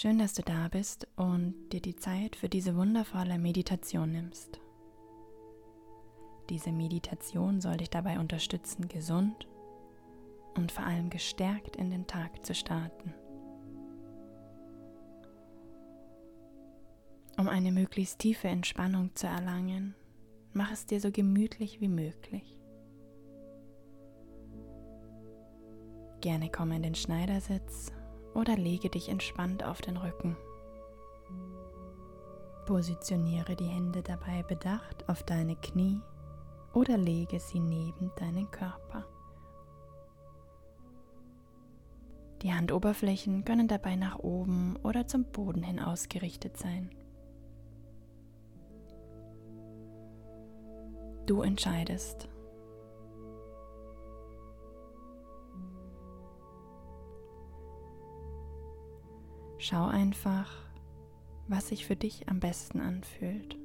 Schön, dass du da bist und dir die Zeit für diese wundervolle Meditation nimmst. Diese Meditation soll dich dabei unterstützen, gesund und vor allem gestärkt in den Tag zu starten. Um eine möglichst tiefe Entspannung zu erlangen, mach es dir so gemütlich wie möglich. Gerne komm in den Schneidersitz oder lege dich entspannt auf den Rücken. Positioniere die Hände dabei bedacht auf deine Knie oder lege sie neben deinen Körper. Die Handoberflächen können dabei nach oben oder zum Boden hin ausgerichtet sein. Du entscheidest. Schau einfach, was sich für dich am besten anfühlt.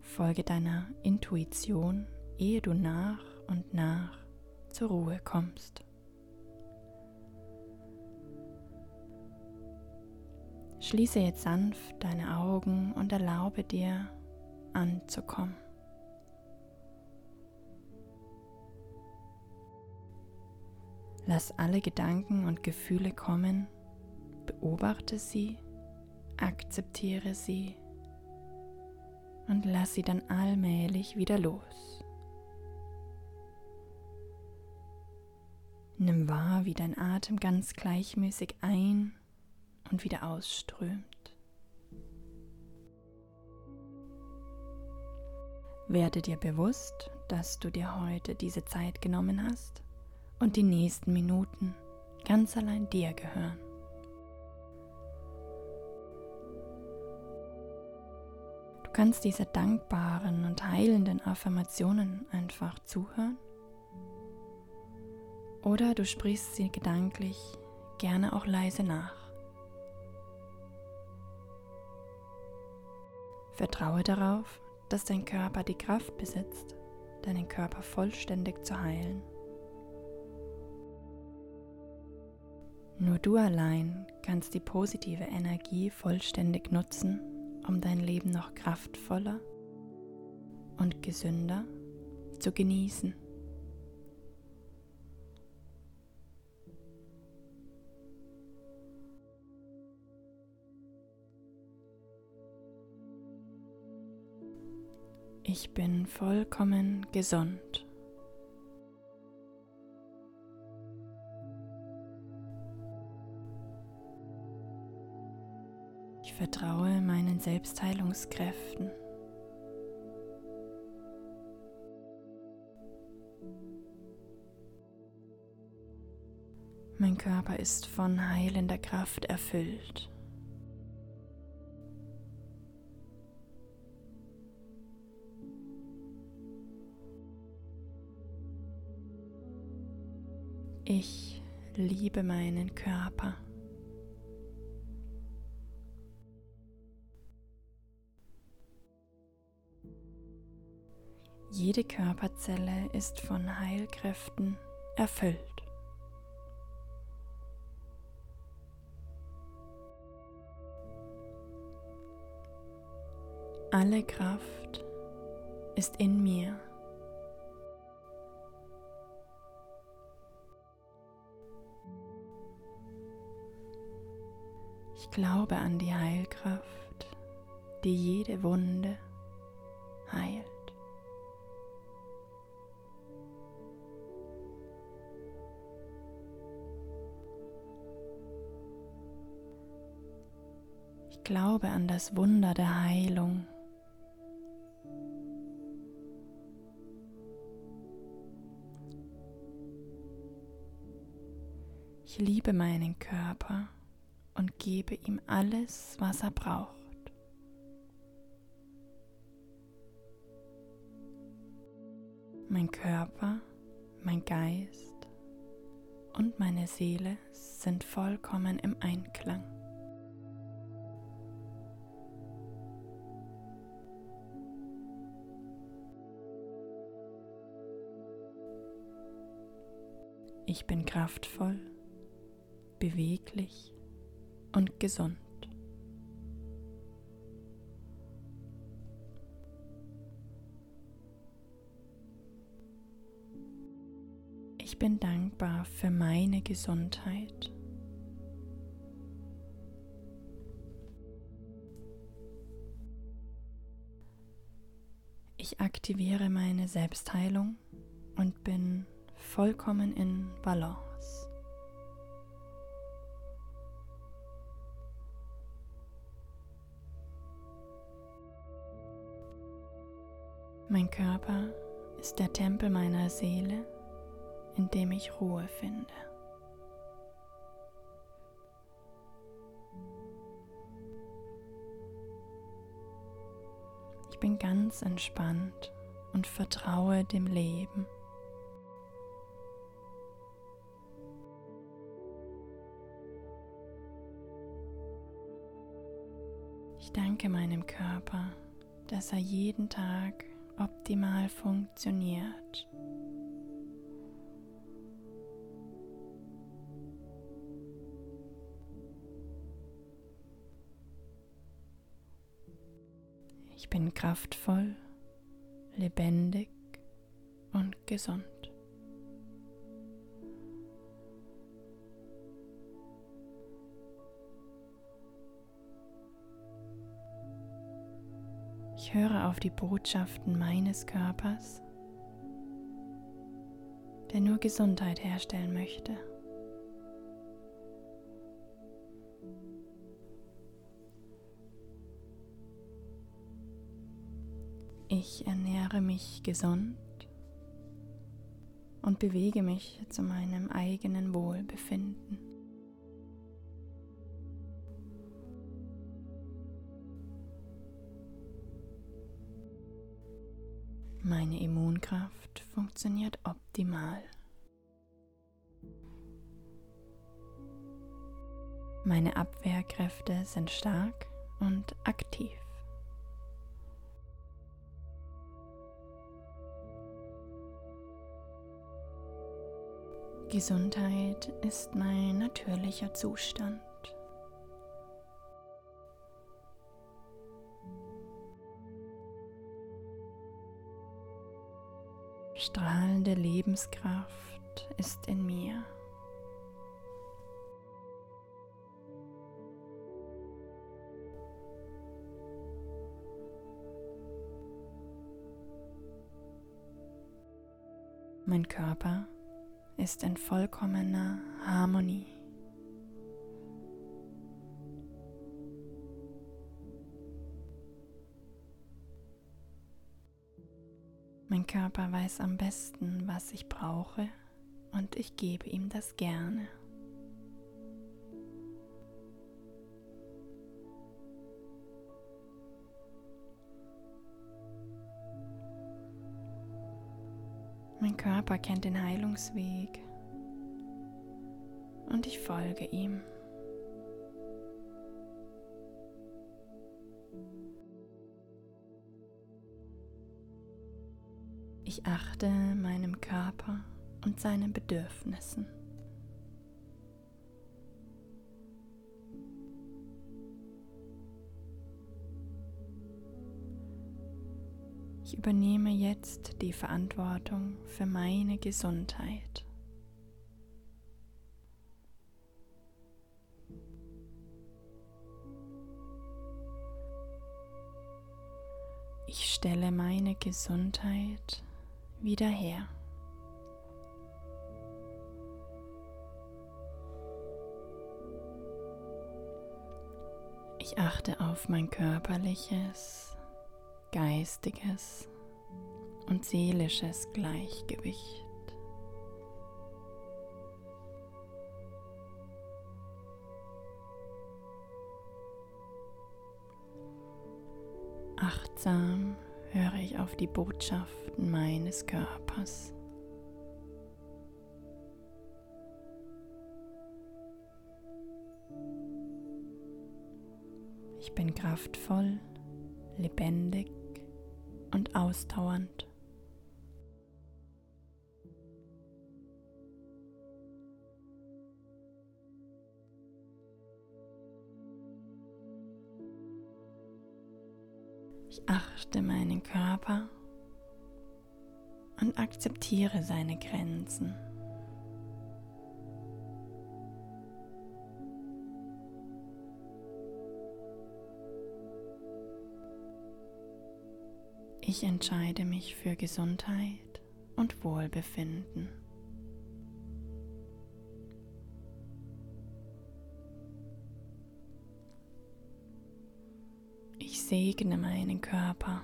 Folge deiner Intuition, ehe du nach und nach zur Ruhe kommst. Schließe jetzt sanft deine Augen und erlaube dir anzukommen. Lass alle Gedanken und Gefühle kommen Beobachte sie, akzeptiere sie und lass sie dann allmählich wieder los. Nimm wahr, wie dein Atem ganz gleichmäßig ein und wieder ausströmt. Werde dir bewusst, dass du dir heute diese Zeit genommen hast und die nächsten Minuten ganz allein dir gehören. Kannst diese dankbaren und heilenden Affirmationen einfach zuhören. Oder du sprichst sie gedanklich gerne auch leise nach. Vertraue darauf, dass dein Körper die Kraft besitzt, deinen Körper vollständig zu heilen. Nur du allein kannst die positive Energie vollständig nutzen um dein Leben noch kraftvoller und gesünder zu genießen. Ich bin vollkommen gesund. Vertraue meinen Selbstheilungskräften. Mein Körper ist von heilender Kraft erfüllt. Ich liebe meinen Körper. Jede Körperzelle ist von Heilkräften erfüllt. Alle Kraft ist in mir. Ich glaube an die Heilkraft, die jede Wunde heilt. Glaube an das Wunder der Heilung. Ich liebe meinen Körper und gebe ihm alles, was er braucht. Mein Körper, mein Geist und meine Seele sind vollkommen im Einklang. Ich bin kraftvoll, beweglich und gesund. Ich bin dankbar für meine Gesundheit. Ich aktiviere meine Selbstheilung und bin vollkommen in Balance. Mein Körper ist der Tempel meiner Seele in dem ich Ruhe finde. Ich bin ganz entspannt und vertraue dem Leben. Danke meinem Körper, dass er jeden Tag optimal funktioniert. Ich bin kraftvoll, lebendig und gesund. Ich höre auf die Botschaften meines Körpers, der nur Gesundheit herstellen möchte. Ich ernähre mich gesund und bewege mich zu meinem eigenen Wohlbefinden. Meine Immunkraft funktioniert optimal. Meine Abwehrkräfte sind stark und aktiv. Gesundheit ist mein natürlicher Zustand. Strahlende Lebenskraft ist in mir. Mein Körper ist in vollkommener Harmonie. Körper weiß am besten, was ich brauche und ich gebe ihm das gerne. Mein Körper kennt den Heilungsweg und ich folge ihm. Achte meinem Körper und seinen Bedürfnissen. Ich übernehme jetzt die Verantwortung für meine Gesundheit. Ich stelle meine Gesundheit wieder her. Ich achte auf mein körperliches, geistiges und seelisches Gleichgewicht. Achtsam höre ich auf die Botschaften meines Körpers. Ich bin kraftvoll, lebendig und ausdauernd. Akzeptiere seine Grenzen. Ich entscheide mich für Gesundheit und Wohlbefinden. Ich segne meinen Körper.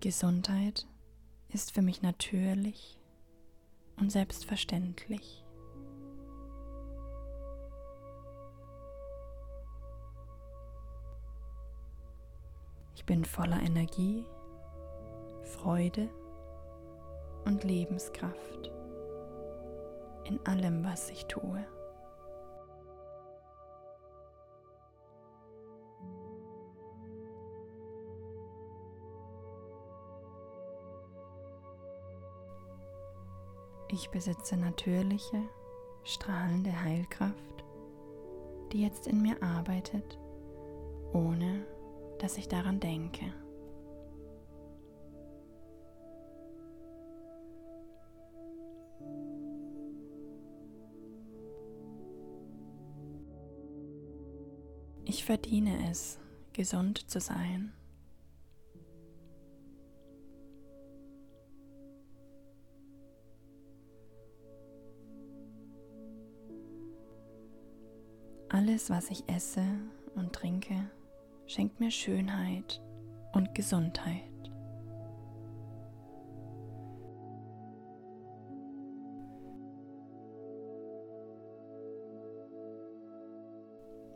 Gesundheit ist für mich natürlich und selbstverständlich. Ich bin voller Energie, Freude und Lebenskraft in allem, was ich tue. Ich besitze natürliche, strahlende Heilkraft, die jetzt in mir arbeitet, ohne dass ich daran denke. Ich verdiene es, gesund zu sein. Alles, was ich esse und trinke, schenkt mir Schönheit und Gesundheit.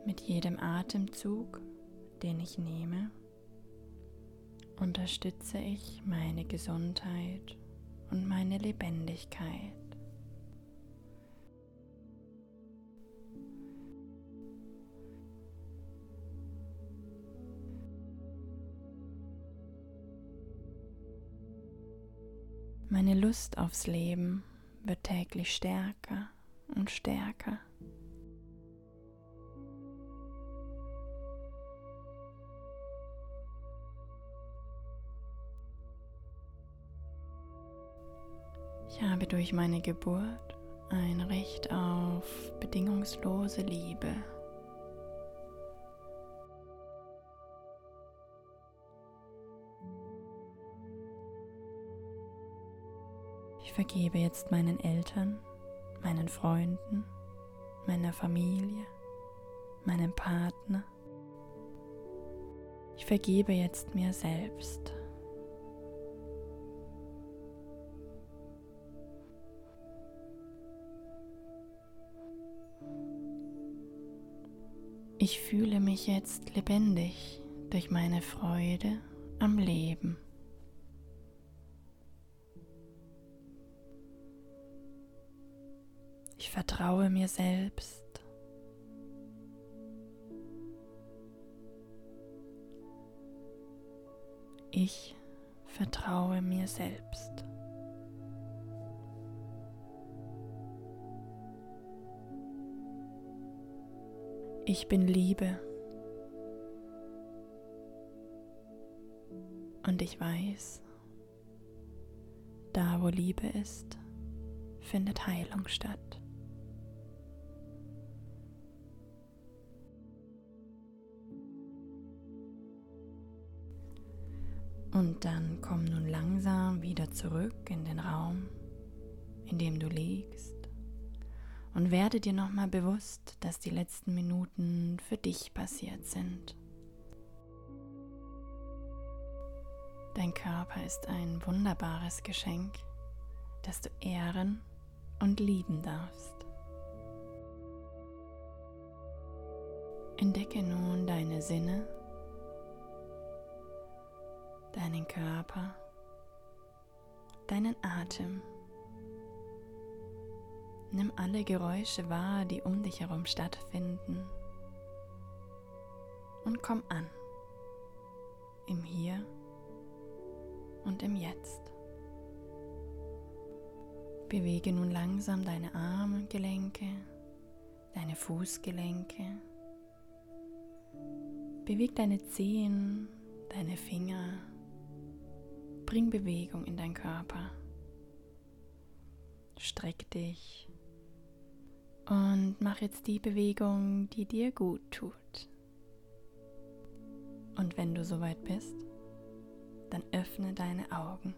Mit jedem Atemzug, den ich nehme, unterstütze ich meine Gesundheit und meine Lebendigkeit. Meine Lust aufs Leben wird täglich stärker und stärker. Ich habe durch meine Geburt ein Recht auf bedingungslose Liebe. Ich vergebe jetzt meinen Eltern, meinen Freunden, meiner Familie, meinem Partner. Ich vergebe jetzt mir selbst. Ich fühle mich jetzt lebendig durch meine Freude am Leben. Vertraue mir selbst. Ich vertraue mir selbst. Ich bin Liebe. Und ich weiß, da wo Liebe ist, findet Heilung statt. Und dann komm nun langsam wieder zurück in den Raum, in dem du liegst und werde dir nochmal bewusst, dass die letzten Minuten für dich passiert sind. Dein Körper ist ein wunderbares Geschenk, das du ehren und lieben darfst. Entdecke nun deine Sinne, deinen Körper, deinen Atem Nimm alle Geräusche wahr, die um dich herum stattfinden. Und komm an. Im Hier und im Jetzt. Bewege nun langsam deine Armgelenke, deine Fußgelenke. Beweg deine Zehen, deine Finger. Bring Bewegung in deinen Körper. Streck dich und mach jetzt die Bewegung, die dir gut tut. Und wenn du soweit bist, dann öffne deine Augen.